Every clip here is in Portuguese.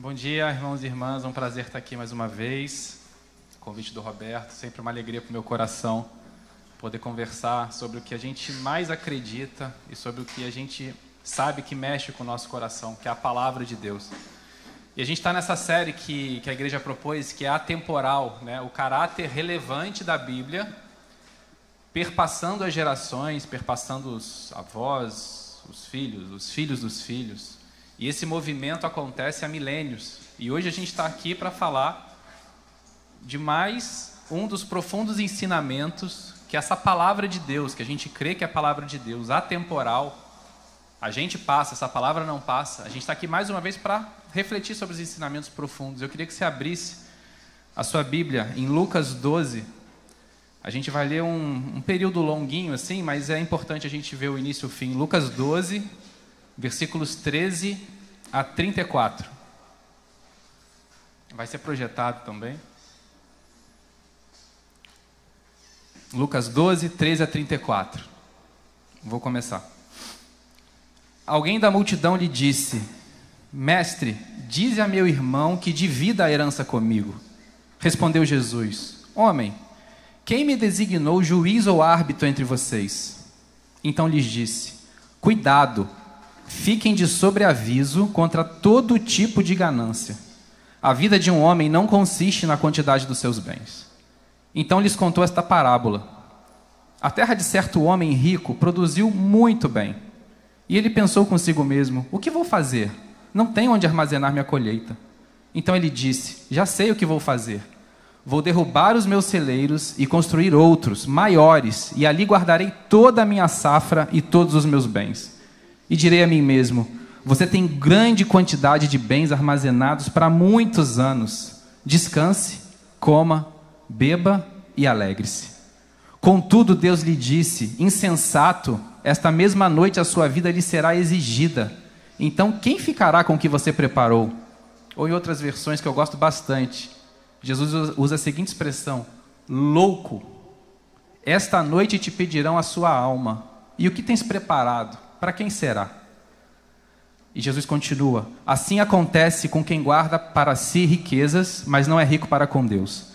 Bom dia, irmãos e irmãs. É um prazer estar aqui mais uma vez. Convite do Roberto, sempre uma alegria para o meu coração poder conversar sobre o que a gente mais acredita e sobre o que a gente sabe que mexe com o nosso coração, que é a palavra de Deus. E a gente está nessa série que, que a igreja propôs, que é atemporal, né? o caráter relevante da Bíblia, perpassando as gerações, perpassando os avós, os filhos, os filhos dos filhos. E esse movimento acontece há milênios. E hoje a gente está aqui para falar de mais um dos profundos ensinamentos que essa palavra de Deus, que a gente crê que é a palavra de Deus, atemporal, a gente passa, essa palavra não passa. A gente está aqui mais uma vez para refletir sobre os ensinamentos profundos. Eu queria que você abrisse a sua Bíblia em Lucas 12. A gente vai ler um, um período longuinho assim, mas é importante a gente ver o início e o fim. Lucas 12, versículos 13 a 34. Vai ser projetado também. Lucas 12, 13 a 34. Vou começar. Alguém da multidão lhe disse: Mestre, dize a meu irmão que divida a herança comigo. Respondeu Jesus: Homem, quem me designou juiz ou árbitro entre vocês? Então lhes disse: Cuidado, fiquem de sobreaviso contra todo tipo de ganância. A vida de um homem não consiste na quantidade dos seus bens. Então lhes contou esta parábola. A terra de certo homem rico produziu muito bem. E ele pensou consigo mesmo: O que vou fazer? Não tenho onde armazenar minha colheita. Então ele disse: Já sei o que vou fazer. Vou derrubar os meus celeiros e construir outros, maiores, e ali guardarei toda a minha safra e todos os meus bens. E direi a mim mesmo: Você tem grande quantidade de bens armazenados para muitos anos. Descanse, coma beba e alegre-se. Contudo, Deus lhe disse: insensato, esta mesma noite a sua vida lhe será exigida. Então, quem ficará com o que você preparou? Ou em outras versões que eu gosto bastante, Jesus usa a seguinte expressão: louco, esta noite te pedirão a sua alma. E o que tens preparado? Para quem será? E Jesus continua: Assim acontece com quem guarda para si riquezas, mas não é rico para com Deus.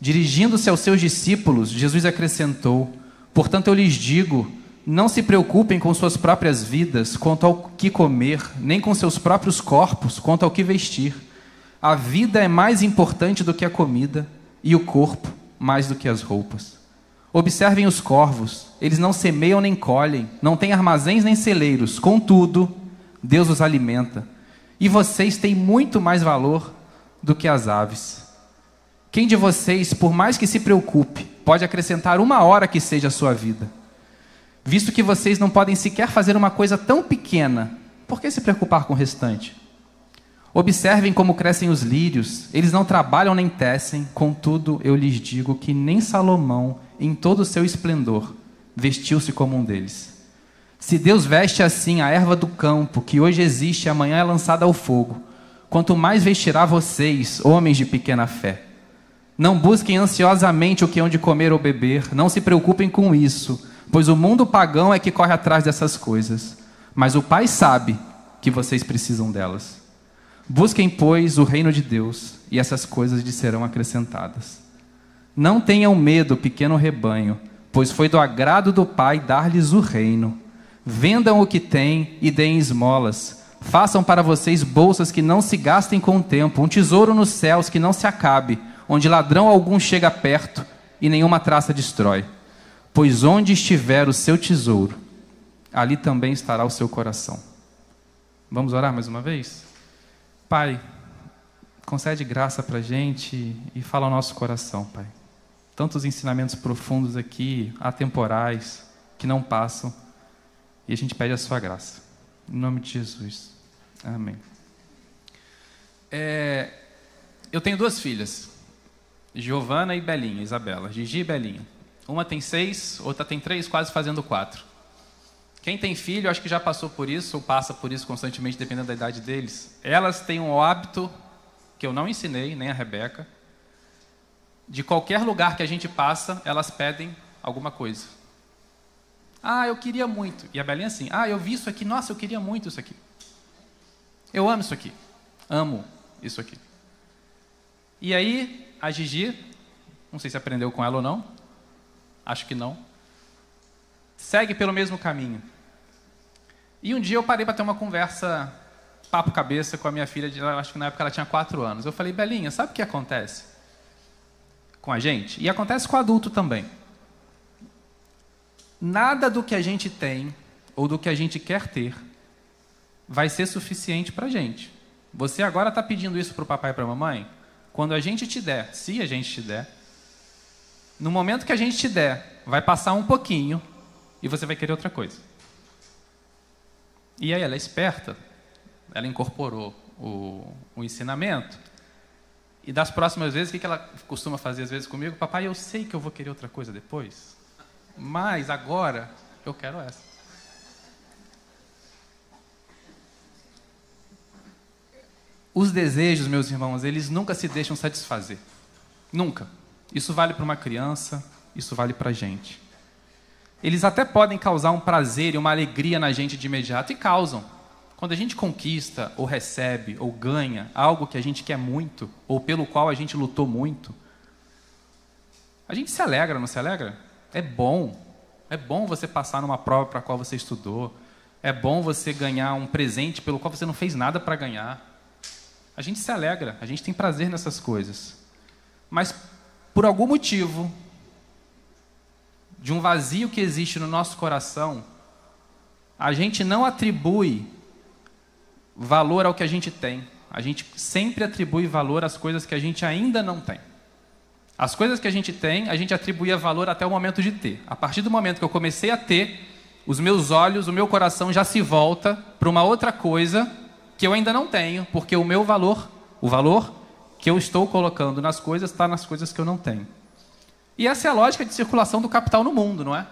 Dirigindo-se aos seus discípulos, Jesus acrescentou: Portanto, eu lhes digo, não se preocupem com suas próprias vidas quanto ao que comer, nem com seus próprios corpos quanto ao que vestir. A vida é mais importante do que a comida, e o corpo mais do que as roupas. Observem os corvos, eles não semeiam nem colhem, não têm armazéns nem celeiros, contudo, Deus os alimenta. E vocês têm muito mais valor do que as aves. Quem de vocês, por mais que se preocupe, pode acrescentar uma hora que seja a sua vida? Visto que vocês não podem sequer fazer uma coisa tão pequena, por que se preocupar com o restante? Observem como crescem os lírios, eles não trabalham nem tecem, contudo eu lhes digo que nem Salomão, em todo o seu esplendor, vestiu-se como um deles. Se Deus veste assim a erva do campo, que hoje existe e amanhã é lançada ao fogo, quanto mais vestirá vocês, homens de pequena fé. Não busquem ansiosamente o que hão de comer ou beber, não se preocupem com isso, pois o mundo pagão é que corre atrás dessas coisas. Mas o Pai sabe que vocês precisam delas. Busquem, pois, o reino de Deus, e essas coisas lhes serão acrescentadas. Não tenham medo, pequeno rebanho, pois foi do agrado do Pai dar-lhes o reino. Vendam o que têm e deem esmolas. Façam para vocês bolsas que não se gastem com o tempo, um tesouro nos céus que não se acabe onde ladrão algum chega perto e nenhuma traça destrói. Pois onde estiver o seu tesouro, ali também estará o seu coração. Vamos orar mais uma vez? Pai, concede graça para a gente e fala ao nosso coração, Pai. Tantos ensinamentos profundos aqui, atemporais, que não passam, e a gente pede a sua graça. Em nome de Jesus. Amém. É, eu tenho duas filhas. Giovana e Belinha, Isabela. Gigi e Belinha. Uma tem seis, outra tem três, quase fazendo quatro. Quem tem filho, acho que já passou por isso, ou passa por isso constantemente, dependendo da idade deles. Elas têm um hábito que eu não ensinei, nem a Rebeca. De qualquer lugar que a gente passa, elas pedem alguma coisa. Ah, eu queria muito. E a Belinha assim, ah, eu vi isso aqui, nossa, eu queria muito isso aqui. Eu amo isso aqui. Amo. isso aqui. E aí, a Gigi, não sei se aprendeu com ela ou não, acho que não, segue pelo mesmo caminho. E um dia eu parei para ter uma conversa papo cabeça com a minha filha, acho que na época ela tinha quatro anos. Eu falei, Belinha, sabe o que acontece com a gente? E acontece com o adulto também. Nada do que a gente tem ou do que a gente quer ter vai ser suficiente para a gente. Você agora está pedindo isso para o papai e para a mamãe? Quando a gente te der, se a gente te der, no momento que a gente te der, vai passar um pouquinho e você vai querer outra coisa. E aí ela é esperta, ela incorporou o, o ensinamento. E das próximas vezes, o que ela costuma fazer às vezes comigo? Papai, eu sei que eu vou querer outra coisa depois, mas agora eu quero essa. Os desejos, meus irmãos, eles nunca se deixam satisfazer. Nunca. Isso vale para uma criança, isso vale para a gente. Eles até podem causar um prazer e uma alegria na gente de imediato, e causam. Quando a gente conquista, ou recebe, ou ganha algo que a gente quer muito, ou pelo qual a gente lutou muito, a gente se alegra, não se alegra? É bom. É bom você passar numa prova para a qual você estudou. É bom você ganhar um presente pelo qual você não fez nada para ganhar. A gente se alegra, a gente tem prazer nessas coisas. Mas, por algum motivo, de um vazio que existe no nosso coração, a gente não atribui valor ao que a gente tem. A gente sempre atribui valor às coisas que a gente ainda não tem. As coisas que a gente tem, a gente atribuía valor até o momento de ter. A partir do momento que eu comecei a ter, os meus olhos, o meu coração já se volta para uma outra coisa que eu ainda não tenho, porque o meu valor, o valor que eu estou colocando nas coisas, está nas coisas que eu não tenho. E essa é a lógica de circulação do capital no mundo, não é?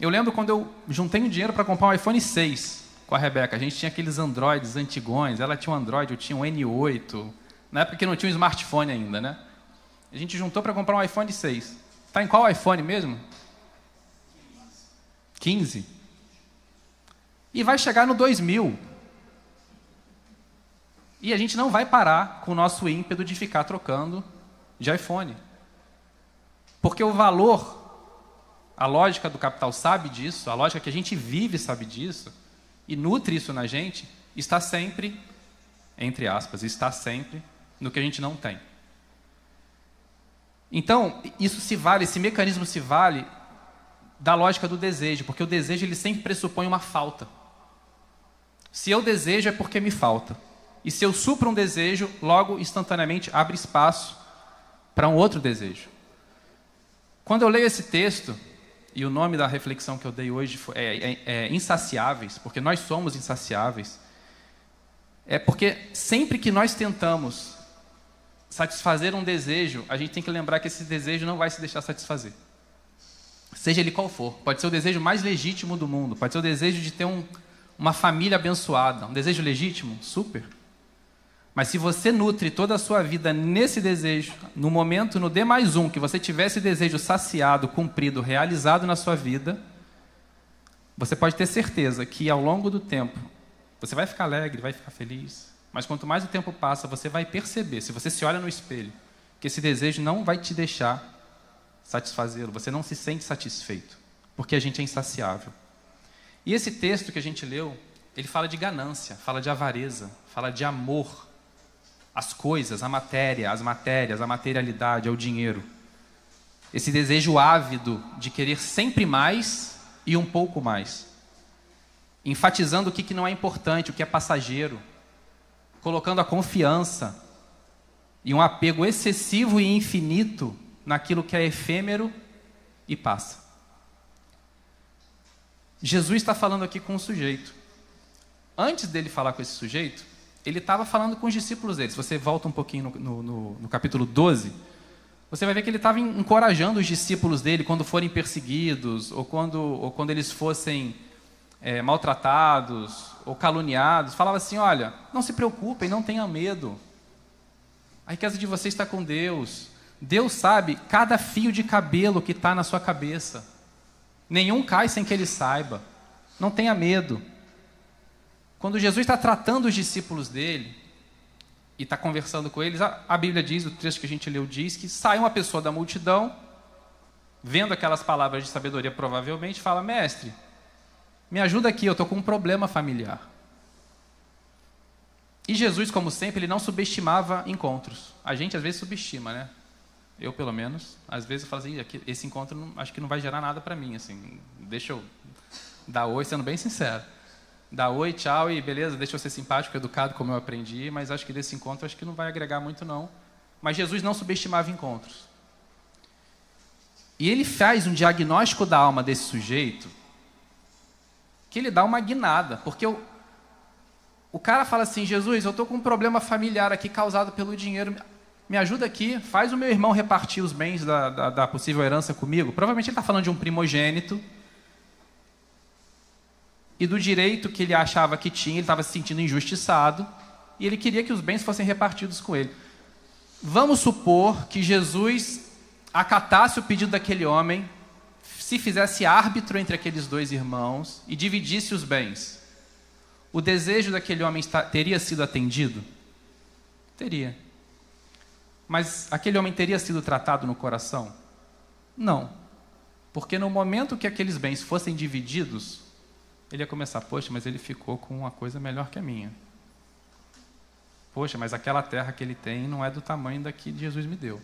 Eu lembro quando eu juntei um dinheiro para comprar um iPhone 6 com a Rebeca. A gente tinha aqueles Androids antigões, ela tinha um Android, eu tinha um N8. Na época que não tinha um smartphone ainda, né? A gente juntou para comprar um iPhone 6. Está em qual iPhone mesmo? 15. E vai chegar no 2000. E a gente não vai parar com o nosso ímpeto de ficar trocando de iPhone. Porque o valor, a lógica do capital sabe disso, a lógica que a gente vive sabe disso, e nutre isso na gente, está sempre, entre aspas, está sempre no que a gente não tem. Então, isso se vale, esse mecanismo se vale da lógica do desejo, porque o desejo ele sempre pressupõe uma falta. Se eu desejo é porque me falta. E se eu supro um desejo, logo instantaneamente abre espaço para um outro desejo. Quando eu leio esse texto, e o nome da reflexão que eu dei hoje é, é, é insaciáveis, porque nós somos insaciáveis, é porque sempre que nós tentamos satisfazer um desejo, a gente tem que lembrar que esse desejo não vai se deixar satisfazer. Seja ele qual for. Pode ser o desejo mais legítimo do mundo, pode ser o desejo de ter um, uma família abençoada. Um desejo legítimo? Super. Mas se você nutre toda a sua vida nesse desejo, no momento, no D mais um, que você tiver esse desejo saciado, cumprido, realizado na sua vida, você pode ter certeza que ao longo do tempo, você vai ficar alegre, vai ficar feliz. Mas quanto mais o tempo passa, você vai perceber, se você se olha no espelho, que esse desejo não vai te deixar satisfazê-lo, você não se sente satisfeito, porque a gente é insaciável. E esse texto que a gente leu, ele fala de ganância, fala de avareza, fala de amor as coisas, a matéria, as matérias, a materialidade, ao dinheiro. Esse desejo ávido de querer sempre mais e um pouco mais. Enfatizando o que não é importante, o que é passageiro. Colocando a confiança e um apego excessivo e infinito naquilo que é efêmero e passa. Jesus está falando aqui com um sujeito. Antes dele falar com esse sujeito, ele estava falando com os discípulos dele. Se você volta um pouquinho no, no, no capítulo 12, você vai ver que ele estava encorajando os discípulos dele quando forem perseguidos, ou quando, ou quando eles fossem é, maltratados, ou caluniados. Falava assim: olha, não se preocupem, não tenham medo. A riqueza de vocês está com Deus. Deus sabe cada fio de cabelo que está na sua cabeça. Nenhum cai sem que ele saiba. Não tenha medo. Quando Jesus está tratando os discípulos dele, e está conversando com eles, a, a Bíblia diz, o trecho que a gente leu diz, que sai uma pessoa da multidão, vendo aquelas palavras de sabedoria, provavelmente, fala: Mestre, me ajuda aqui, eu estou com um problema familiar. E Jesus, como sempre, ele não subestimava encontros. A gente às vezes subestima, né? Eu, pelo menos, às vezes eu falo assim, esse encontro não, acho que não vai gerar nada para mim, assim. Deixa eu dar oi, sendo bem sincero. Dar oi, tchau e beleza, deixa eu ser simpático, educado, como eu aprendi, mas acho que desse encontro acho que não vai agregar muito não. Mas Jesus não subestimava encontros. E ele faz um diagnóstico da alma desse sujeito que ele dá uma guinada, porque o, o cara fala assim: Jesus, eu estou com um problema familiar aqui causado pelo dinheiro, me ajuda aqui, faz o meu irmão repartir os bens da, da, da possível herança comigo. Provavelmente ele está falando de um primogênito e do direito que ele achava que tinha, ele estava se sentindo injustiçado e ele queria que os bens fossem repartidos com ele. Vamos supor que Jesus acatasse o pedido daquele homem, se fizesse árbitro entre aqueles dois irmãos e dividisse os bens. O desejo daquele homem teria sido atendido? Teria. Mas aquele homem teria sido tratado no coração? Não. Porque no momento que aqueles bens fossem divididos, ele ia começar, poxa, mas ele ficou com uma coisa melhor que a minha. Poxa, mas aquela terra que ele tem não é do tamanho da que Jesus me deu.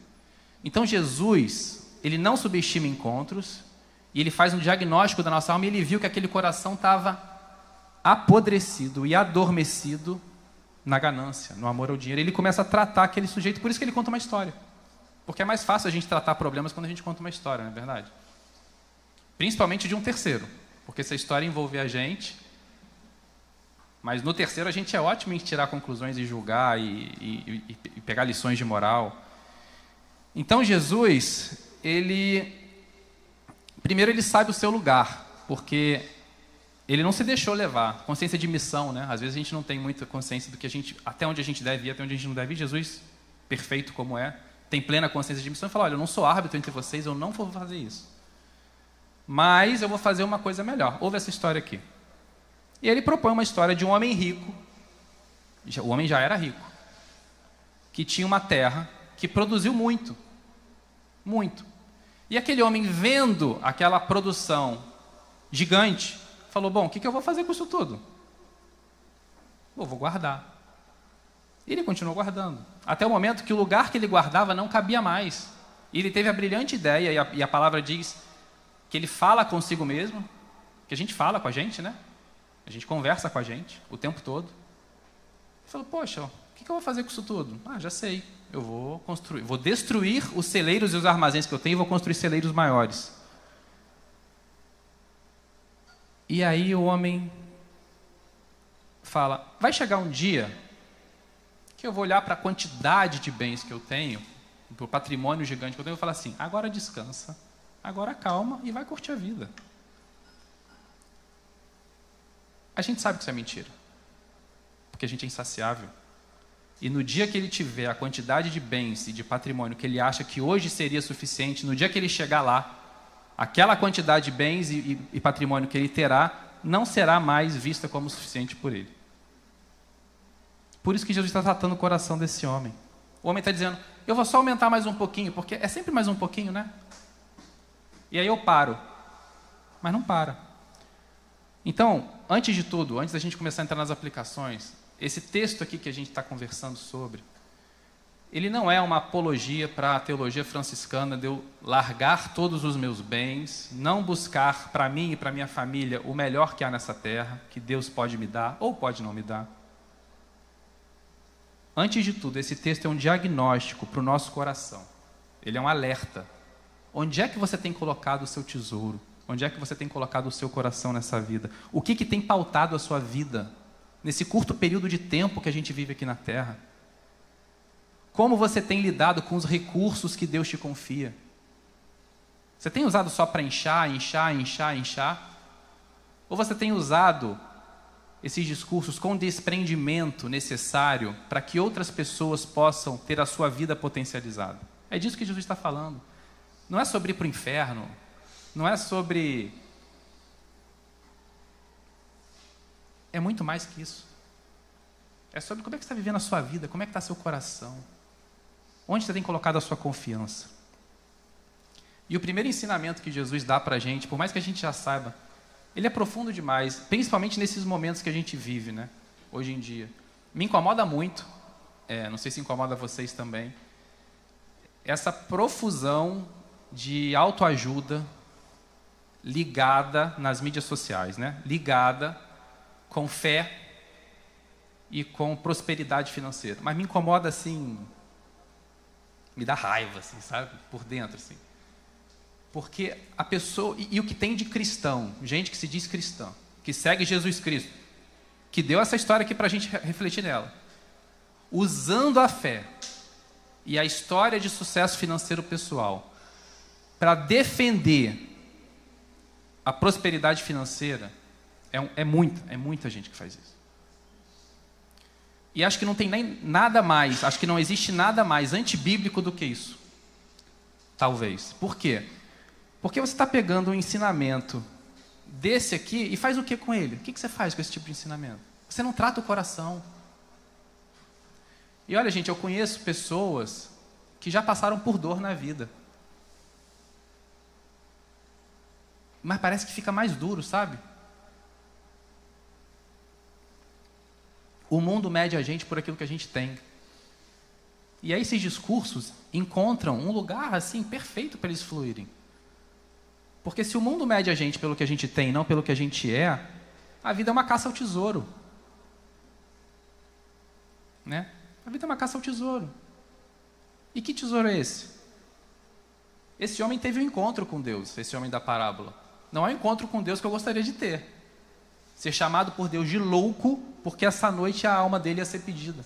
Então Jesus, ele não subestima encontros, e ele faz um diagnóstico da nossa alma e ele viu que aquele coração estava apodrecido e adormecido na ganância, no amor ao dinheiro. Ele começa a tratar aquele sujeito, por isso que ele conta uma história. Porque é mais fácil a gente tratar problemas quando a gente conta uma história, não é verdade? Principalmente de um terceiro, porque essa história envolve a gente, mas no terceiro a gente é ótimo em tirar conclusões e julgar e, e, e, pegar lições de moral. Então Jesus, ele primeiro ele sabe o seu lugar, porque ele não se deixou levar. Consciência de missão, né? Às vezes a gente não tem muita consciência do que a gente, até onde a gente deve ir, até onde a gente não deve ir. Jesus, perfeito como é, tem plena consciência de missão e fala: olha, eu não sou árbitro entre vocês, eu não vou fazer isso. Mas eu vou fazer uma coisa melhor. Ouve essa história aqui. E ele propõe uma história de um homem rico. O homem já era rico, que tinha uma terra que produziu muito muito. E aquele homem, vendo aquela produção gigante, falou: Bom, o que, eu vou fazer com isso tudo? Eu vou guardar. E ele continuou guardando. Até o momento que o lugar que ele guardava não cabia mais. E ele teve a brilhante ideia, e a, e a palavra diz que ele fala consigo mesmo, que a gente fala com a gente, né? A gente conversa com a gente o tempo todo. Ele falou: Poxa, o que, eu vou fazer com isso tudo? Ah, já sei eu vou construir, vou destruir os celeiros e os armazéns que eu tenho e vou construir celeiros maiores. E aí o homem fala: vai chegar um dia que eu vou olhar para a quantidade de bens que eu tenho, para o patrimônio gigante que eu tenho, e falar assim: agora descansa, agora calma e vai curtir a vida. A gente sabe que isso é mentira, porque a gente é insaciável. E no dia que ele tiver a quantidade de bens e de patrimônio que ele acha que hoje seria suficiente, no dia que ele chegar lá, aquela quantidade de bens e, e, e patrimônio que ele terá não será mais vista como suficiente por ele. Por isso que Jesus está tratando o coração desse homem. O homem está dizendo: Eu vou só aumentar mais um pouquinho, porque é sempre mais um pouquinho, né? E aí eu paro. Mas não para. Então, antes de tudo, antes da gente começar a entrar nas aplicações, esse texto aqui que a gente está conversando sobre, ele não é uma apologia para a teologia franciscana de eu largar todos os meus bens, não buscar para mim e para minha família o melhor que há nessa terra, que Deus pode me dar ou pode não me dar. Antes de tudo, esse texto é um diagnóstico para o nosso coração. Ele é um alerta. Onde é que você tem colocado o seu tesouro? Onde é que você tem colocado o seu coração nessa vida? O que, que tem pautado a sua vida? nesse curto período de tempo que a gente vive aqui na Terra? Como você tem lidado com os recursos que Deus te confia? Você tem usado só para inchar, inchar, inchar, inchar? Ou você tem usado esses discursos com desprendimento necessário para que outras pessoas possam ter a sua vida potencializada? É disso que Jesus está falando. Não é sobre ir para o inferno, não é sobre é muito mais que isso. É sobre como é que está vivendo a sua vida, como é que está seu coração. Onde você tem colocado a sua confiança. E o primeiro ensinamento que Jesus dá para a gente, por mais que a gente já saiba, ele é profundo demais, principalmente nesses momentos que a gente vive, né? Hoje em dia. Me incomoda muito, é, não sei se incomoda vocês também, essa profusão de autoajuda ligada nas mídias sociais, né? Ligada com fé e com prosperidade financeira. Mas me incomoda assim, me dá raiva, assim, sabe? Por dentro, assim. Porque a pessoa, e, e o que tem de cristão, gente que se diz cristão, que segue Jesus Cristo, que deu essa história aqui para a gente refletir nela, usando a fé e a história de sucesso financeiro pessoal para defender a prosperidade financeira, é, é muita, é muita gente que faz isso. E acho que não tem nem nada mais, acho que não existe nada mais antibíblico do que isso. Talvez. Por quê? Porque você está pegando um ensinamento desse aqui e faz o que com ele? O que você faz com esse tipo de ensinamento? Você não trata o coração. E olha, gente, eu conheço pessoas que já passaram por dor na vida. Mas parece que fica mais duro, sabe? O mundo mede a gente por aquilo que a gente tem. E aí esses discursos encontram um lugar assim perfeito para eles fluírem. Porque se o mundo mede a gente pelo que a gente tem, não pelo que a gente é, a vida é uma caça ao tesouro. Né? A vida é uma caça ao tesouro. E que tesouro é esse? Esse homem teve um encontro com Deus, esse homem da parábola. Não é um encontro com Deus que eu gostaria de ter. Ser chamado por Deus de louco, porque essa noite a alma dele ia ser pedida.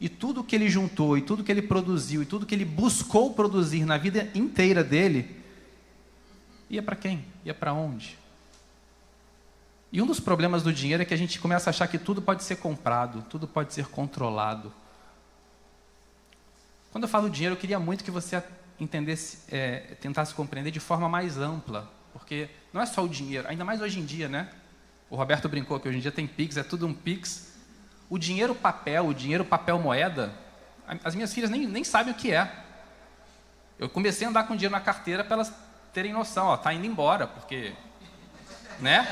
E tudo que ele juntou, e tudo que ele produziu, e tudo que ele buscou produzir na vida inteira dele, ia para quem? Ia para onde? E um dos problemas do dinheiro é que a gente começa a achar que tudo pode ser comprado, tudo pode ser controlado. Quando eu falo dinheiro, eu queria muito que você entendesse, é, tentasse compreender de forma mais ampla, porque não é só o dinheiro, ainda mais hoje em dia, né? O Roberto brincou que hoje em dia tem Pix, é tudo um Pix. O dinheiro papel, o dinheiro papel moeda, as minhas filhas nem, nem sabem o que é. Eu comecei a andar com dinheiro na carteira para elas terem noção, ó, tá indo embora, porque, né?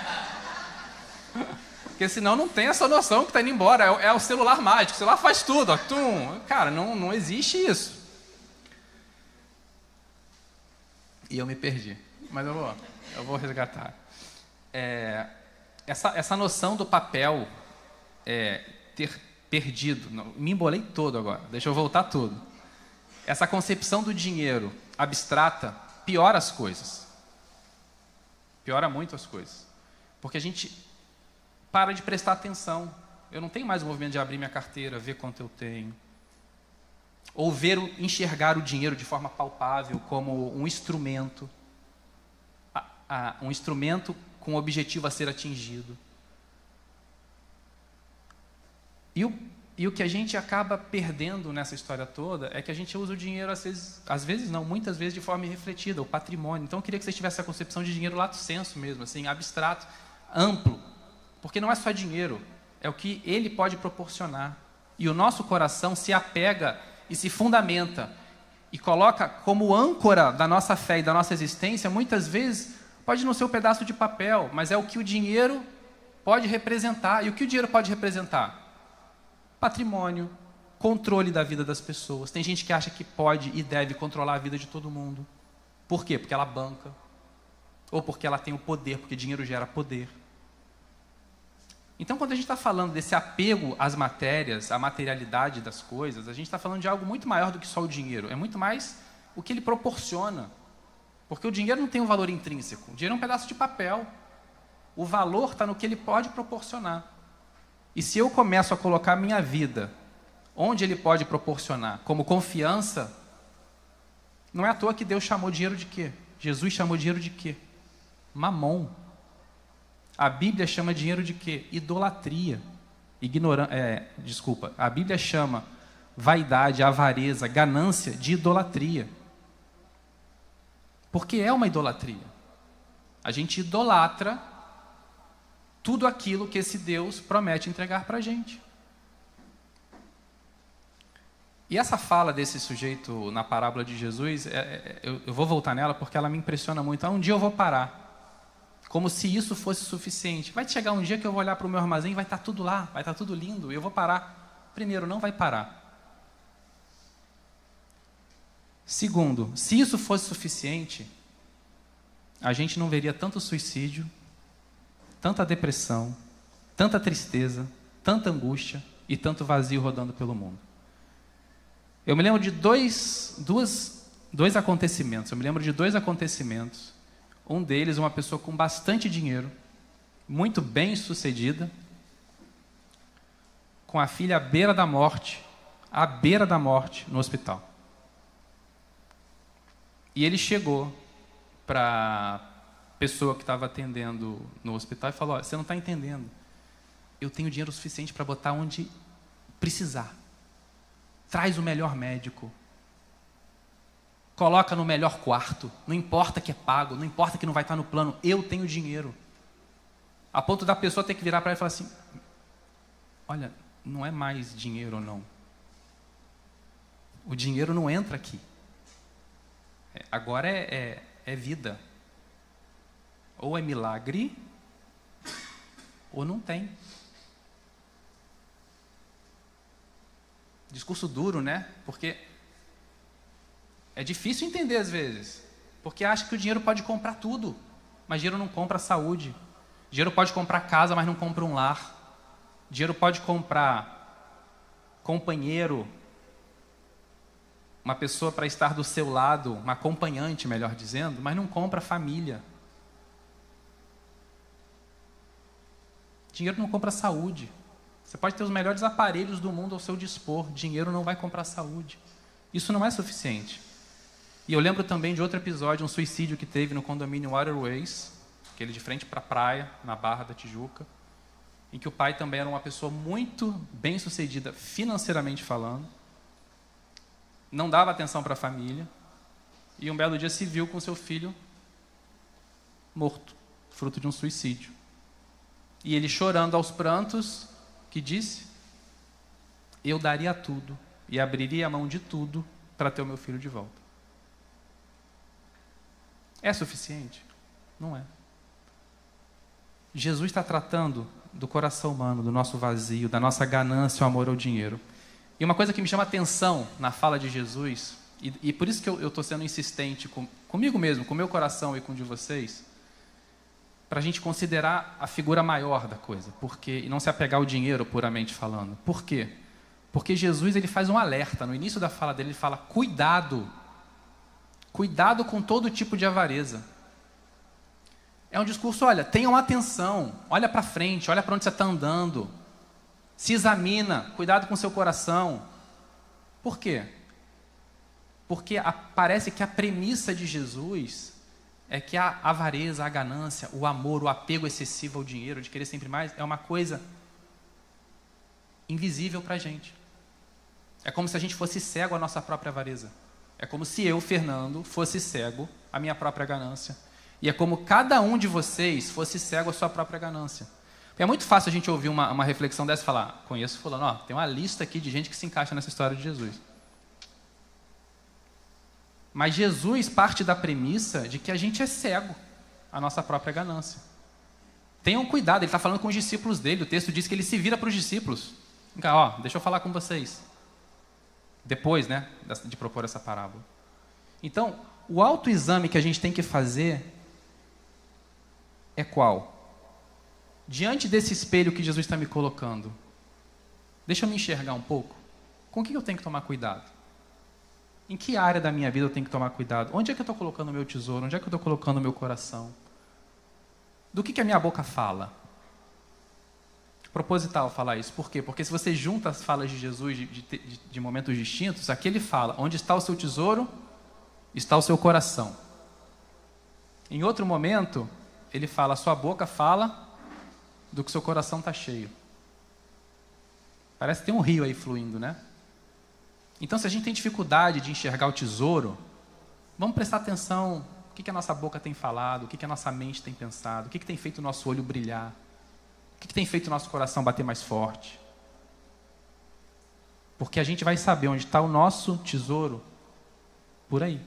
Porque senão não tem essa noção que está indo embora. É, é, o celular mágico. O celular faz tudo. Ó, tum. Cara, não, não existe isso. E eu me perdi. Mas eu vou, eu vou resgatar. É, essa, essa noção do papel é, ter perdido. Não, me embolei todo agora. Deixa eu voltar tudo. Essa concepção do dinheiro abstrata piora as coisas. Piora muito as coisas. Porque a gente para de prestar atenção. Eu não tenho mais o movimento de abrir minha carteira, ver quanto eu tenho. Ou ver, enxergar o dinheiro de forma palpável como um instrumento. Um instrumento com um objetivo a ser atingido. E o, e o que a gente acaba perdendo nessa história toda é que a gente usa o dinheiro, às vezes, às vezes não, muitas vezes de forma irrefletida, o patrimônio. Então eu queria que vocês tivessem a concepção de dinheiro lato senso mesmo, assim, abstrato, amplo. Porque não é só dinheiro, é o que ele pode proporcionar. E o nosso coração se apega e se fundamenta e coloca como âncora da nossa fé e da nossa existência, muitas vezes pode não ser um pedaço de papel, mas é o que o dinheiro pode representar. E o que o dinheiro pode representar? Patrimônio, controle da vida das pessoas. Tem gente que acha que pode e deve controlar a vida de todo mundo. Por quê? Porque ela banca. Ou porque ela tem o poder, porque dinheiro gera poder. Então, quando a gente está falando desse apego às matérias, à materialidade das coisas, a gente está falando de algo muito maior do que só o dinheiro. É muito mais o que ele proporciona. Porque o dinheiro não tem um valor intrínseco. O dinheiro é um pedaço de papel. O valor está no que ele pode proporcionar. E se eu começo a colocar minha vida onde ele pode proporcionar, como confiança, não é à toa que Deus chamou dinheiro de quê? Jesus chamou dinheiro de quê? Mamon. A Bíblia chama dinheiro de quê? Idolatria. Ignoran é, desculpa, a Bíblia chama vaidade, avareza, ganância de idolatria. Porque é uma idolatria. A gente idolatra tudo aquilo que esse Deus promete entregar para a gente. E essa fala desse sujeito na parábola de Jesus, é, é, eu, eu, vou voltar nela porque ela me impressiona muito. Ah, um dia eu vou parar. Como se isso fosse suficiente. Vai chegar um dia que eu vou olhar para o meu armazém e vai estar tá tudo lá, vai estar tá tudo lindo, e eu vou parar. Primeiro, não vai parar. Segundo, se isso fosse suficiente, a gente não veria tanto suicídio, tanta depressão, tanta tristeza, tanta angústia e tanto vazio rodando pelo mundo. Eu me lembro de dois, duas, dois acontecimentos. Eu me lembro de dois acontecimentos. Um deles, uma pessoa com bastante dinheiro, muito bem sucedida, com a filha à beira da morte, à beira da morte, no hospital. E ele chegou para a pessoa que estava atendendo no hospital e falou: Você não está entendendo. Eu tenho dinheiro suficiente para botar onde precisar. Traz o melhor médico. Coloca no melhor quarto. Não importa que é pago, não importa que não vai estar no plano. Eu tenho dinheiro. A ponto da pessoa ter que virar para ele e falar assim: Olha, não é mais dinheiro ou não. O dinheiro não entra aqui. Agora é, é, é vida. Ou é milagre, ou não tem. Discurso duro, né? Porque é difícil entender às vezes. Porque acha que o dinheiro pode comprar tudo. Mas dinheiro não compra saúde. Dinheiro pode comprar casa, mas não compra um lar. Dinheiro pode comprar companheiro, uma pessoa para estar do seu lado, uma acompanhante, melhor dizendo, mas não compra família. Dinheiro não compra saúde. Você pode ter os melhores aparelhos do mundo ao seu dispor, dinheiro não vai comprar saúde. Isso não é suficiente. E eu lembro também de outro episódio, um suicídio que teve no condomínio Waterways, aquele de frente para a praia, na Barra da Tijuca, em que o pai também era uma pessoa muito bem sucedida financeiramente falando, não dava atenção para a família, e um belo dia se viu com seu filho morto, fruto de um suicídio. E ele chorando aos prantos, que disse: Eu daria tudo e abriria a mão de tudo para ter o meu filho de volta. É suficiente? Não é. Jesus está tratando do coração humano, do nosso vazio, da nossa ganância, o amor ao dinheiro. E uma coisa que me chama atenção na fala de Jesus, e, e por isso que eu estou sendo insistente com, comigo mesmo, com meu coração e com o de vocês, para a gente considerar a figura maior da coisa, porque e não se apegar ao dinheiro puramente falando. Por quê? Porque Jesus ele faz um alerta no início da fala dele, ele fala: cuidado, cuidado com todo tipo de avareza. É um discurso, olha, tenham atenção, olha para frente, olha para onde você está andando, se examina, cuidado com seu coração. Por quê? Porque a, parece que a premissa de Jesus é que a avareza, a ganância, o amor, o apego excessivo ao dinheiro, de querer sempre mais, é uma coisa invisível para a gente. É como se a gente fosse cego à nossa própria avareza. É como se eu, Fernando, fosse cego à minha própria ganância. E é como cada um de vocês fosse cego à sua própria ganância. É muito fácil a gente ouvir uma, uma reflexão dessa e falar: conheço fulano, ó, tem uma lista aqui de gente que se encaixa nessa história de Jesus. Mas Jesus parte da premissa de que a gente é cego à nossa própria ganância. Tenham cuidado, ele está falando com os discípulos dele. O texto diz que ele se vira para os discípulos. Então, ó, deixa eu falar com vocês. Depois, né, de propor essa parábola. Então, o autoexame que a gente tem que fazer é qual? Diante desse espelho que Jesus está me colocando, deixa eu me enxergar um pouco. Com o que eu tenho que tomar cuidado? Em que área da minha vida eu tenho que tomar cuidado? Onde é que eu estou colocando o meu tesouro? Onde é que eu estou colocando o meu coração? Do que, que a minha boca fala? Proposital falar isso. Por quê? Porque se você junta as falas de Jesus de, de, de momentos distintos, aqui ele fala: onde está o seu tesouro, está o seu coração. Em outro momento, ele fala: a sua boca fala do que seu coração está cheio. Parece que tem um rio aí fluindo, né? Então, se a gente tem dificuldade de enxergar o tesouro, vamos prestar atenção o que, que a nossa boca tem falado, o que, que a nossa mente tem pensado, o que, que tem feito o nosso olho brilhar, o que, que tem feito o nosso coração bater mais forte. Porque a gente vai saber onde está o nosso tesouro por aí.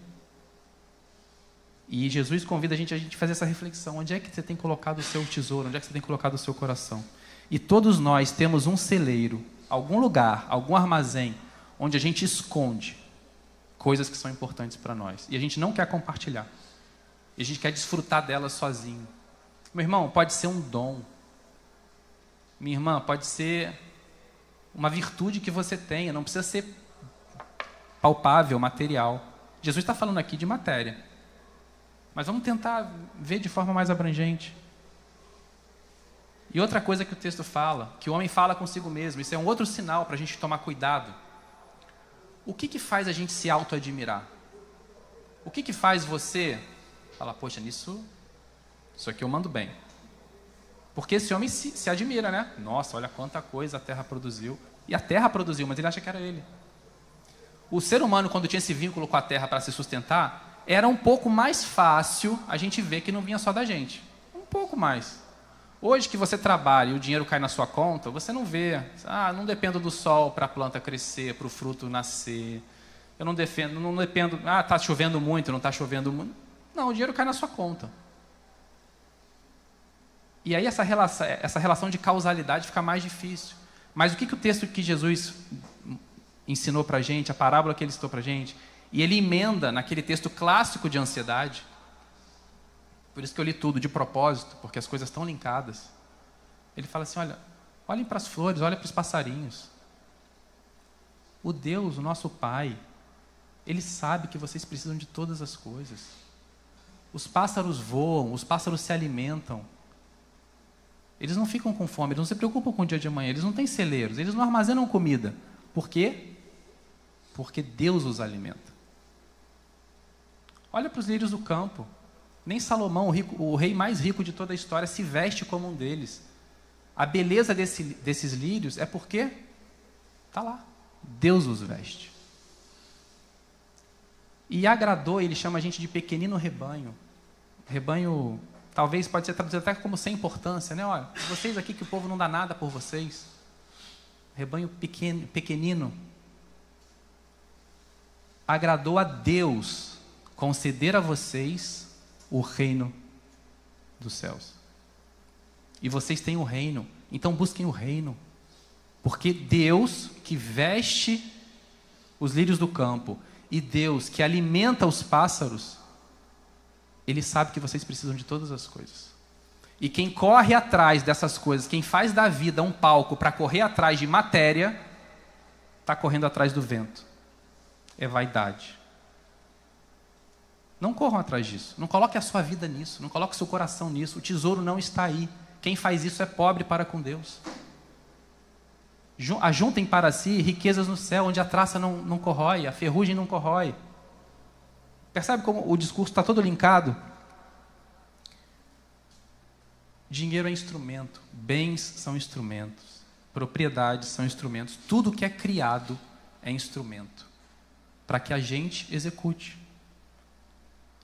E Jesus convida a gente a gente fazer essa reflexão: onde é que você tem colocado o seu tesouro? Onde é que você tem colocado o seu coração? E todos nós temos um celeiro, algum lugar, algum armazém, onde a gente esconde coisas que são importantes para nós. E a gente não quer compartilhar. E a gente quer desfrutar delas sozinho. Meu irmão, pode ser um dom. Minha irmã, pode ser uma virtude que você tenha, não precisa ser palpável, material. Jesus está falando aqui de matéria. Mas vamos tentar ver de forma mais abrangente. E outra coisa que o texto fala, que o homem fala consigo mesmo, isso é um outro sinal para a gente tomar cuidado. O que, que faz a gente se auto-admirar? O que, que faz você falar, poxa, nisso, isso aqui eu mando bem? Porque esse homem se, se admira, né? Nossa, olha quanta coisa a terra produziu. E a terra produziu, mas ele acha que era ele. O ser humano, quando tinha esse vínculo com a terra para se sustentar, era um pouco mais fácil a gente ver que não vinha só da gente. Um pouco mais. Hoje que você trabalha e o dinheiro cai na sua conta, você não vê. Ah, não dependo do sol para a planta crescer, para o fruto nascer. Eu não, defendo, não dependo. Ah, está chovendo muito, não está chovendo muito. Não, o dinheiro cai na sua conta. E aí essa relação, essa relação de causalidade fica mais difícil. Mas o que, que o texto que Jesus ensinou para a gente, a parábola que ele citou para a gente, e ele emenda naquele texto clássico de ansiedade, por isso que eu li tudo de propósito, porque as coisas estão linkadas. Ele fala assim: olha, olhem para as flores, olhem para os passarinhos. O Deus, o nosso Pai, Ele sabe que vocês precisam de todas as coisas. Os pássaros voam, os pássaros se alimentam. Eles não ficam com fome, eles não se preocupam com o dia de amanhã, eles não têm celeiros, eles não armazenam comida. Por quê? Porque Deus os alimenta. Olha para os lírios do campo. Nem Salomão, o, rico, o, rei mais rico de toda a história, se veste como um deles. A beleza desse, desses lírios é porque está lá. Deus os veste. E agradou, ele chama a gente de pequenino rebanho. Rebanho, talvez pode ser traduzido até como sem importância, né? Olha, vocês aqui que o povo não dá nada por vocês. Rebanho pequeno, pequenino. Agradou a Deus conceder a vocês o reino dos céus. E vocês têm o reino, então busquem o reino. Porque Deus que veste os lírios do campo e Deus que alimenta os pássaros, Ele sabe que vocês precisam de todas as coisas. E quem corre atrás dessas coisas, quem faz da vida um palco para correr atrás de matéria, está correndo atrás do vento. É vaidade. Não corram atrás disso. Não coloque a sua vida nisso. Não coloque seu coração nisso. O tesouro não está aí. Quem faz isso é pobre para com Deus. Ajuntem para si riquezas no céu, onde a traça não, não corrói, a ferrugem não corrói. Percebe como o discurso está todo linkado? Dinheiro é instrumento, bens são instrumentos, propriedades são instrumentos, tudo que é criado é instrumento para que a gente execute.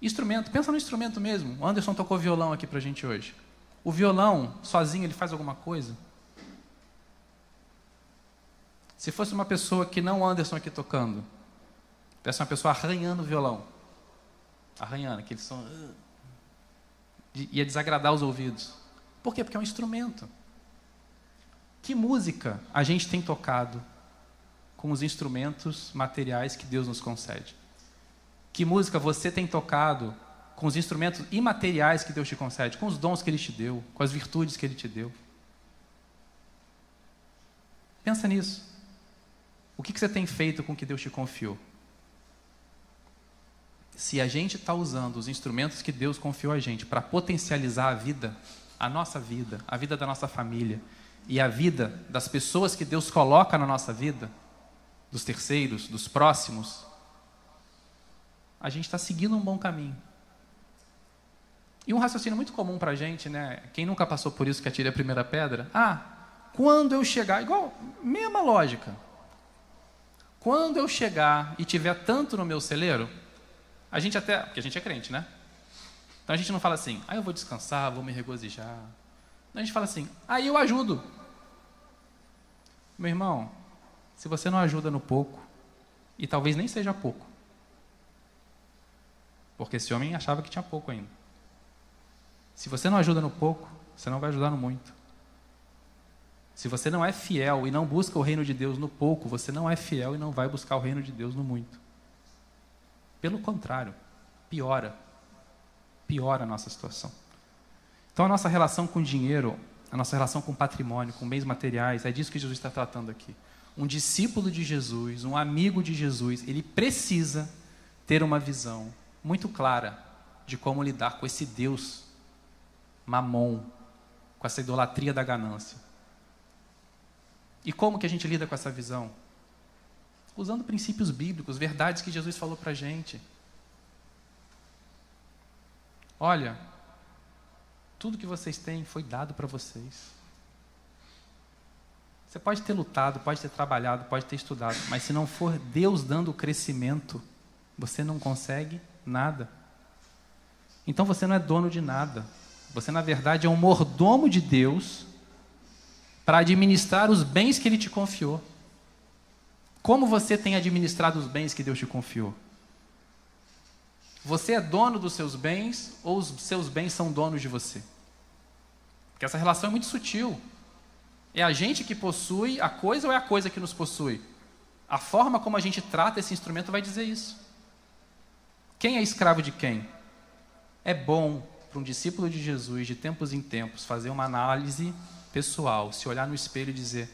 Instrumento, pensa no instrumento mesmo. O Anderson tocou violão aqui para a gente hoje. O violão, sozinho, ele faz alguma coisa? Se fosse uma pessoa que não o Anderson aqui tocando, tivesse uma pessoa arranhando o violão, arranhando, aquele som, uh, ia desagradar os ouvidos. Por quê? Porque é um instrumento. Que música a gente tem tocado com os instrumentos materiais que Deus nos concede? Que música você tem tocado com os instrumentos imateriais que Deus te concede, com os dons que Ele te deu, com as virtudes que Ele te deu? Pensa nisso. O que você tem feito com o que Deus te confiou? Se a gente está usando os instrumentos que Deus confiou a gente para potencializar a vida, a nossa vida, a vida da nossa família e a vida das pessoas que Deus coloca na nossa vida, dos terceiros, dos próximos, a gente está seguindo um bom caminho. E um raciocínio muito comum para a gente, né? Quem nunca passou por isso que atire a primeira pedra? Ah, quando eu chegar, igual, mesma lógica. Quando eu chegar e tiver tanto no meu celeiro, a gente até, porque a gente é crente, né? Então a gente não fala assim, ah, eu vou descansar, vou me regozijar. Não, a gente fala assim, aí ah, eu ajudo. Meu irmão, se você não ajuda no pouco, e talvez nem seja pouco, porque esse homem achava que tinha pouco ainda. Se você não ajuda no pouco, você não vai ajudar no muito. Se você não é fiel e não busca o reino de Deus no pouco, você não é fiel e não vai buscar o reino de Deus no muito. Pelo contrário, piora. Piora a nossa situação. Então a nossa relação com dinheiro, a nossa relação com patrimônio, com bens materiais, é disso que Jesus está tratando aqui. Um discípulo de Jesus, um amigo de Jesus, ele precisa ter uma visão muito clara de como lidar com esse Deus mamon, com essa idolatria da ganância. E como que a gente lida com essa visão? Usando princípios bíblicos, verdades que Jesus falou para a gente. Olha, tudo que vocês têm foi dado para vocês. Você pode ter lutado, pode ter trabalhado, pode ter estudado, mas se não for Deus dando o crescimento, você não consegue nada. Então você não é dono de nada. Você, na verdade, é um mordomo de Deus para administrar os bens que Ele te confiou. Como você tem administrado os bens que Deus te confiou? Você é dono dos seus bens ou os seus bens são donos de você? Porque essa relação é muito sutil. É a gente que possui a coisa ou é a coisa que nos possui? A forma como a gente trata esse instrumento vai dizer isso. Quem é escravo de quem? É bom para um discípulo de Jesus, de tempos em tempos, fazer uma análise pessoal, se olhar no espelho e dizer: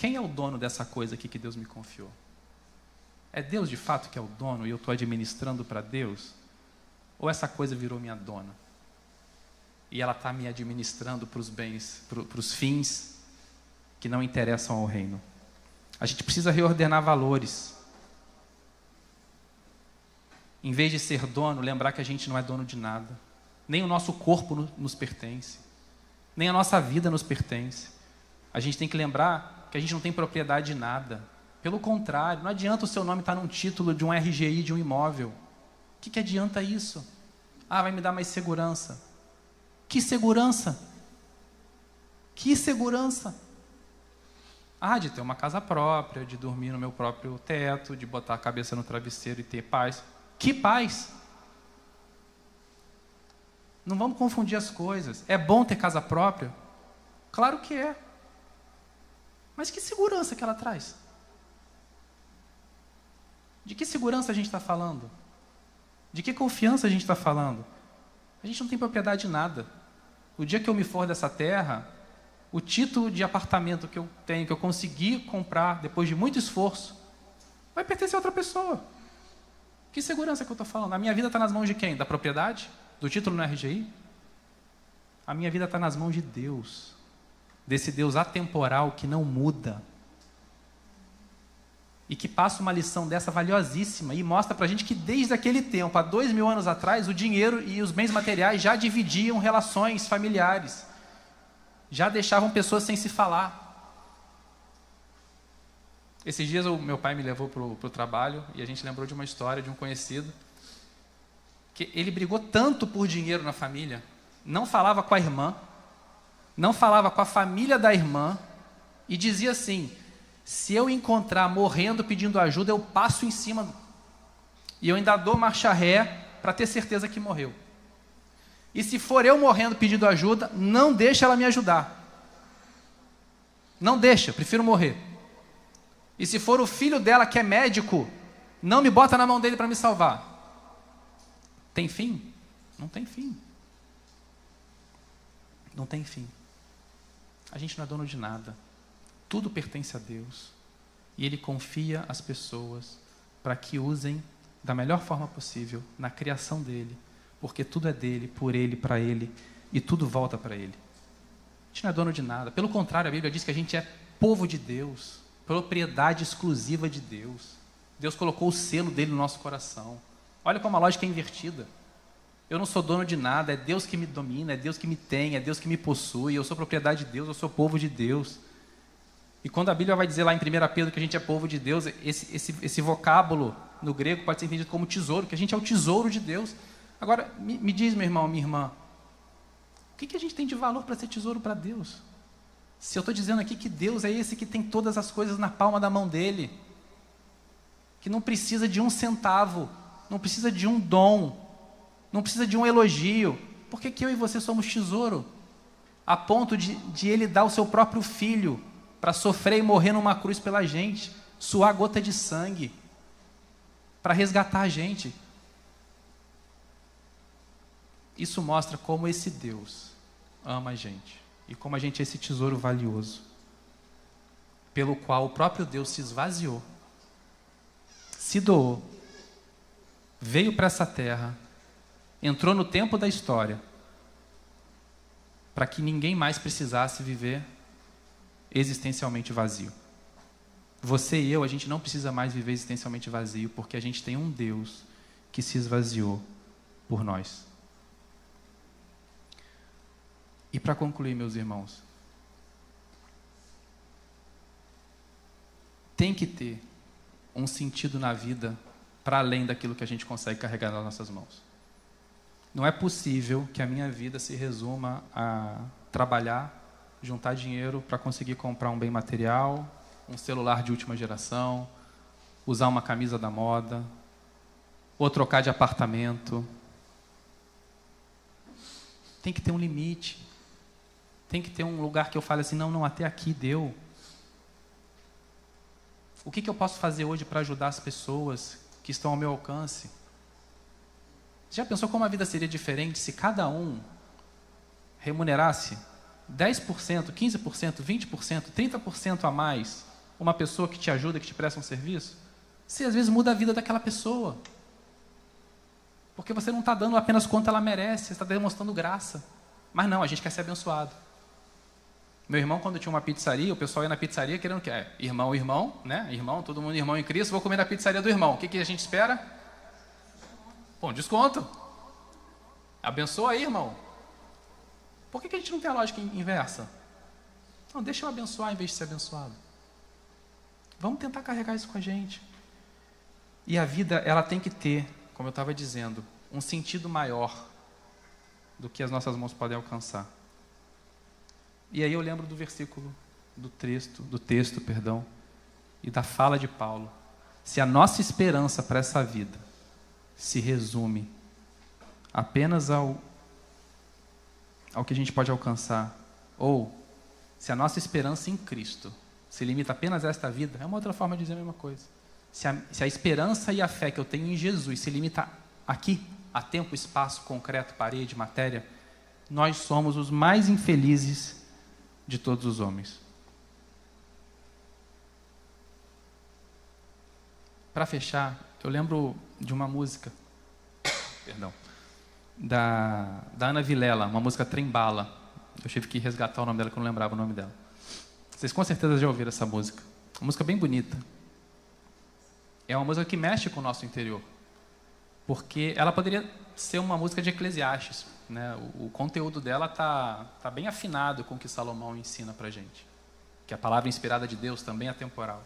quem é o dono dessa coisa aqui que Deus me confiou? É Deus de fato que é o dono e eu estou administrando para Deus? Ou essa coisa virou minha dona? E ela está me administrando para os bens, para os fins que não interessam ao reino. A gente precisa reordenar valores. Em vez de ser dono, lembrar que a gente não é dono de nada. Nem o nosso corpo nos pertence nem a nossa vida nos pertence. A gente tem que lembrar que a gente não tem propriedade de nada. Pelo contrário, não adianta o seu nome estar num título de um RGI de um imóvel. O que, que adianta isso? Ah, vai me dar mais segurança. Que segurança? Que segurança? Ah, de ter uma casa própria, de dormir no meu próprio teto, de botar a cabeça no travesseiro e ter paz. Que paz? Não vamos confundir as coisas. É bom ter casa própria? Claro que é. Mas que segurança que ela traz? De que segurança a gente está falando? De que confiança a gente está falando? A gente não tem propriedade de nada. O dia que eu me for dessa terra, o título de apartamento que eu tenho, que eu consegui comprar depois de muito esforço, vai pertencer a outra pessoa. Que segurança que eu estou falando? A minha vida está nas mãos de quem? Da propriedade? do título no RGI? A minha vida está nas mãos de Deus, desse Deus atemporal que não muda. E que passa uma lição dessa valiosíssima e mostra para a gente que desde aquele tempo, há dois mil anos atrás, o dinheiro e os bens materiais já dividiam relações familiares, já deixavam pessoas sem se falar. Esses dias o meu pai me levou para o trabalho e a gente lembrou de uma história de um conhecido que ele brigou tanto por dinheiro na família, não falava com a irmã, não falava com a família da irmã, e dizia assim: se eu encontrar morrendo pedindo ajuda, eu passo em cima, e eu ainda dou marcha ré para ter certeza que morreu. E se for eu morrendo pedindo ajuda, não deixa ela me ajudar. Não deixa, prefiro morrer. E se for o filho dela que é médico, não me bota na mão dele para me salvar. Tem fim? Não tem fim. Não tem fim. A gente não é dono de nada. Tudo pertence a Deus. E Ele confia as pessoas para que usem da melhor forma possível na criação dele, porque tudo é dele, por ele, para ele, e tudo volta para ele. A gente não é dono de nada. Pelo contrário, a Bíblia diz que a gente é povo de Deus, propriedade exclusiva de Deus. Deus colocou o selo dele no nosso coração. Olha como a lógica é invertida. Eu não sou dono de nada, é Deus que me domina, é Deus que me tem, é Deus que me possui, eu sou propriedade de Deus, eu sou povo de Deus. E quando a Bíblia vai dizer lá em 1 Pedro que a gente é povo de Deus, esse, esse, esse vocábulo no grego pode ser entendido como tesouro, que a gente é o tesouro de Deus. Agora, me, me diz, meu irmão, minha irmã, o que, que a gente tem de valor para ser tesouro para Deus? Se eu estou dizendo aqui que Deus é esse que tem todas as coisas na palma da mão dele, que não precisa de um centavo, não precisa de um dom, não precisa de um elogio, por que, que eu e você somos tesouro? A ponto de, de ele dar o seu próprio filho para sofrer e morrer numa cruz pela gente, suar gota de sangue, para resgatar a gente. Isso mostra como esse Deus ama a gente e como a gente é esse tesouro valioso, pelo qual o próprio Deus se esvaziou, se doou, veio para essa terra, entrou no tempo da história, para que ninguém mais precisasse viver existencialmente vazio. Você e eu, a gente não precisa mais viver existencialmente vazio, porque a gente tem um Deus que se esvaziou por nós. E para concluir, meus irmãos, tem que ter um sentido na vida para além daquilo que a gente consegue carregar nas nossas mãos. Não é possível que a minha vida se resuma a trabalhar, juntar dinheiro para conseguir comprar um bem material, um celular de última geração, usar uma camisa da moda, ou trocar de apartamento. Tem que ter um limite. Tem que ter um lugar que eu fale assim: não, não, até aqui deu. O que, que eu posso fazer hoje para ajudar as pessoas que estão ao meu alcance? Já pensou como a vida seria diferente se cada um remunerasse 10%, 15%, 20%, 30% a mais uma pessoa que te ajuda, que te presta um serviço? Se às vezes muda a vida daquela pessoa. Porque você não está dando apenas quanto ela merece, você está demonstrando graça. Mas não, a gente quer ser abençoado. Meu irmão, quando tinha uma pizzaria, o pessoal ia na pizzaria querendo o quê? É, irmão, irmão, né? Irmão, todo mundo irmão em Cristo, vou comer na pizzaria do irmão. O que, que a gente espera? Bom, desconto. Abençoa aí, irmão. Por que, que a gente não tem a lógica inversa? Não, deixa eu abençoar em vez de ser abençoado. Vamos tentar carregar isso com a gente. E a vida, ela tem que ter, como eu estava dizendo, um sentido maior do que as nossas mãos podem alcançar. E aí eu lembro do versículo do texto, do texto, perdão, e da fala de Paulo. Se a nossa esperança para essa vida se resume apenas ao ao que a gente pode alcançar, ou se a nossa esperança em Cristo se limita apenas a esta vida, é uma outra forma de dizer a mesma coisa. Se a, se a esperança e a fé que eu tenho em Jesus se limita aqui, a tempo, espaço, concreto, parede, matéria, nós somos os mais infelizes de todos os homens. Para fechar, eu lembro de uma música, perdão, da, da Ana Vilela, uma música Trembala. Eu tive que resgatar o nome dela, que eu não lembrava o nome dela. Vocês com certeza já ouviram essa música. Uma música bem bonita. É uma música que mexe com o nosso interior. Porque ela poderia ser uma música de Eclesiastes, né? O, o conteúdo dela está tá bem afinado com o que Salomão ensina para a gente. Que a palavra inspirada de Deus também é temporal.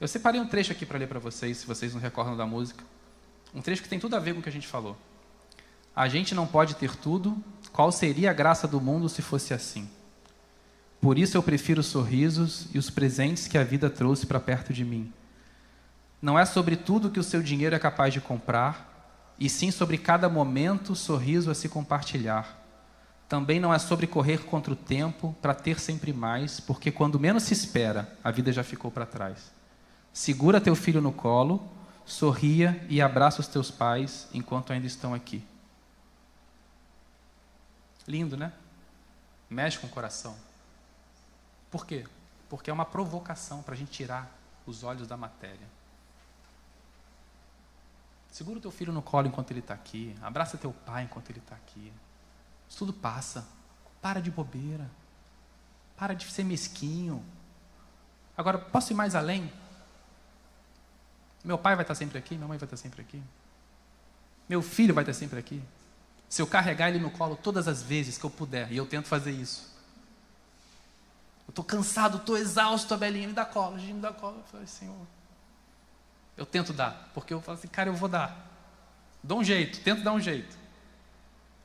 Eu separei um trecho aqui para ler para vocês, se vocês não recordam da música. Um trecho que tem tudo a ver com o que a gente falou. A gente não pode ter tudo, qual seria a graça do mundo se fosse assim? Por isso eu prefiro os sorrisos e os presentes que a vida trouxe para perto de mim. Não é sobre tudo que o seu dinheiro é capaz de comprar, e sim sobre cada momento, sorriso a se compartilhar. Também não é sobre correr contra o tempo para ter sempre mais, porque quando menos se espera, a vida já ficou para trás. Segura teu filho no colo, sorria e abraça os teus pais enquanto ainda estão aqui. Lindo, né? Mexe com o coração. Por quê? Porque é uma provocação para a gente tirar os olhos da matéria. Segura o teu filho no colo enquanto ele está aqui. Abraça teu pai enquanto ele está aqui. Isso tudo passa. Para de bobeira. Para de ser mesquinho. Agora, posso ir mais além? Meu pai vai estar sempre aqui, minha mãe vai estar sempre aqui. Meu filho vai estar sempre aqui. Se eu carregar ele no colo todas as vezes que eu puder, e eu tento fazer isso. Eu estou cansado, estou exausto, a me dá colo, a gente me dá colo. Eu falei, Senhor, eu tento dar, porque eu falo assim, cara, eu vou dar. Dou um jeito, tento dar um jeito.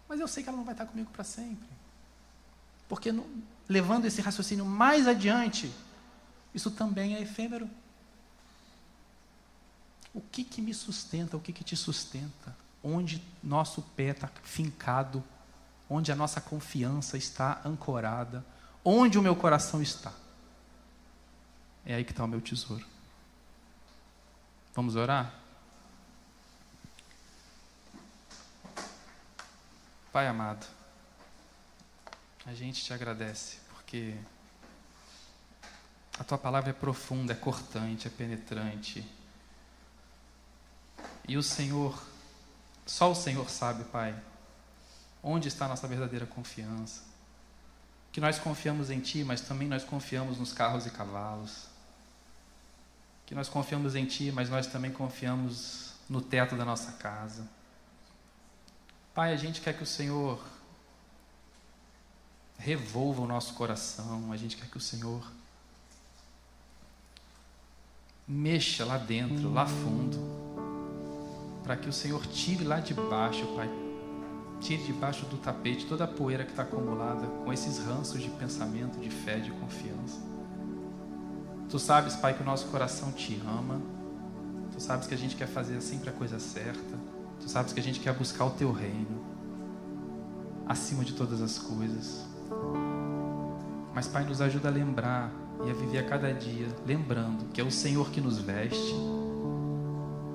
Mas eu sei que ela não vai estar comigo para sempre. Porque levando esse raciocínio mais adiante, isso também é efêmero. O que, que me sustenta? O que, que te sustenta? Onde nosso pé está fincado? Onde a nossa confiança está ancorada? Onde o meu coração está? É aí que está o meu tesouro. Vamos orar? Pai amado, a gente te agradece porque a tua palavra é profunda, é cortante, é penetrante. E o Senhor, só o Senhor sabe, Pai, onde está a nossa verdadeira confiança. Que nós confiamos em Ti, mas também nós confiamos nos carros e cavalos. Que nós confiamos em Ti, mas nós também confiamos no teto da nossa casa. Pai, a gente quer que o Senhor revolva o nosso coração, a gente quer que o Senhor mexa lá dentro, lá fundo, para que o Senhor tire lá de baixo, Pai, tire debaixo do tapete toda a poeira que está acumulada com esses ranços de pensamento, de fé, de confiança. Tu sabes, Pai, que o nosso coração te ama, tu sabes que a gente quer fazer sempre a coisa certa. Tu sabes que a gente quer buscar o teu reino acima de todas as coisas. Mas, Pai, nos ajuda a lembrar e a viver a cada dia, lembrando que é o Senhor que nos veste,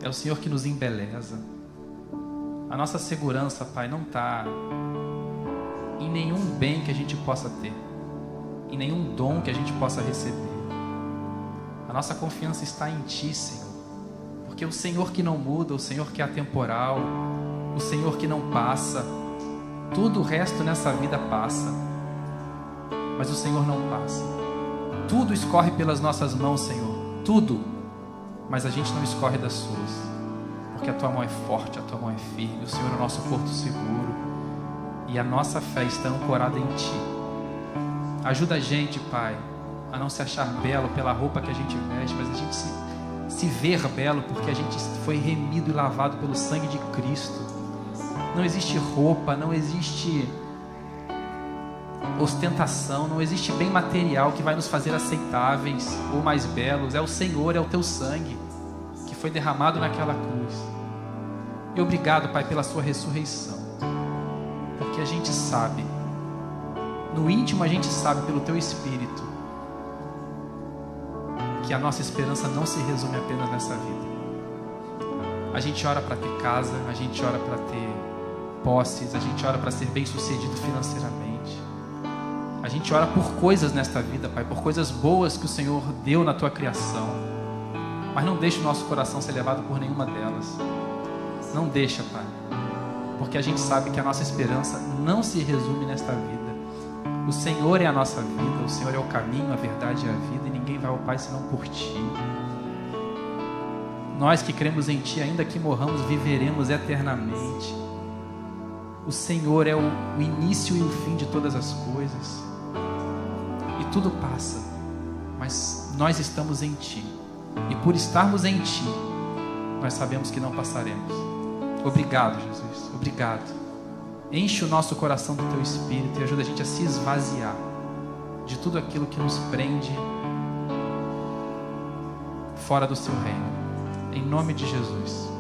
é o Senhor que nos embeleza. A nossa segurança, Pai, não está em nenhum bem que a gente possa ter, em nenhum dom que a gente possa receber. A nossa confiança está em Ti, Senhor. Porque o Senhor que não muda, o Senhor que é atemporal, o Senhor que não passa, tudo o resto nessa vida passa, mas o Senhor não passa. Tudo escorre pelas nossas mãos, Senhor, tudo, mas a gente não escorre das suas, porque a tua mão é forte, a tua mão é firme, o Senhor é o nosso porto seguro e a nossa fé está ancorada em Ti. Ajuda a gente, Pai, a não se achar belo pela roupa que a gente veste, mas a gente se se ver belo porque a gente foi remido e lavado pelo sangue de Cristo. Não existe roupa, não existe ostentação, não existe bem material que vai nos fazer aceitáveis ou mais belos. É o Senhor, é o teu sangue que foi derramado naquela cruz. E obrigado, Pai, pela sua ressurreição. Porque a gente sabe, no íntimo a gente sabe pelo teu espírito que a nossa esperança não se resume apenas nessa vida. A gente ora para ter casa, a gente ora para ter posses, a gente ora para ser bem sucedido financeiramente. A gente ora por coisas nesta vida, Pai, por coisas boas que o Senhor deu na tua criação. Mas não deixe o nosso coração ser levado por nenhuma delas. Não deixa, Pai. Porque a gente sabe que a nossa esperança não se resume nesta vida. O Senhor é a nossa vida, o Senhor é o caminho, a verdade e a vida, ninguém vai ao Pai senão por Ti. Nós que cremos em Ti, ainda que morramos, viveremos eternamente. O Senhor é o, o início e o fim de todas as coisas. E tudo passa, mas nós estamos em Ti. E por estarmos em Ti, nós sabemos que não passaremos. Obrigado, Jesus. Obrigado. Enche o nosso coração do teu espírito e ajuda a gente a se esvaziar de tudo aquilo que nos prende fora do seu reino. Em nome de Jesus.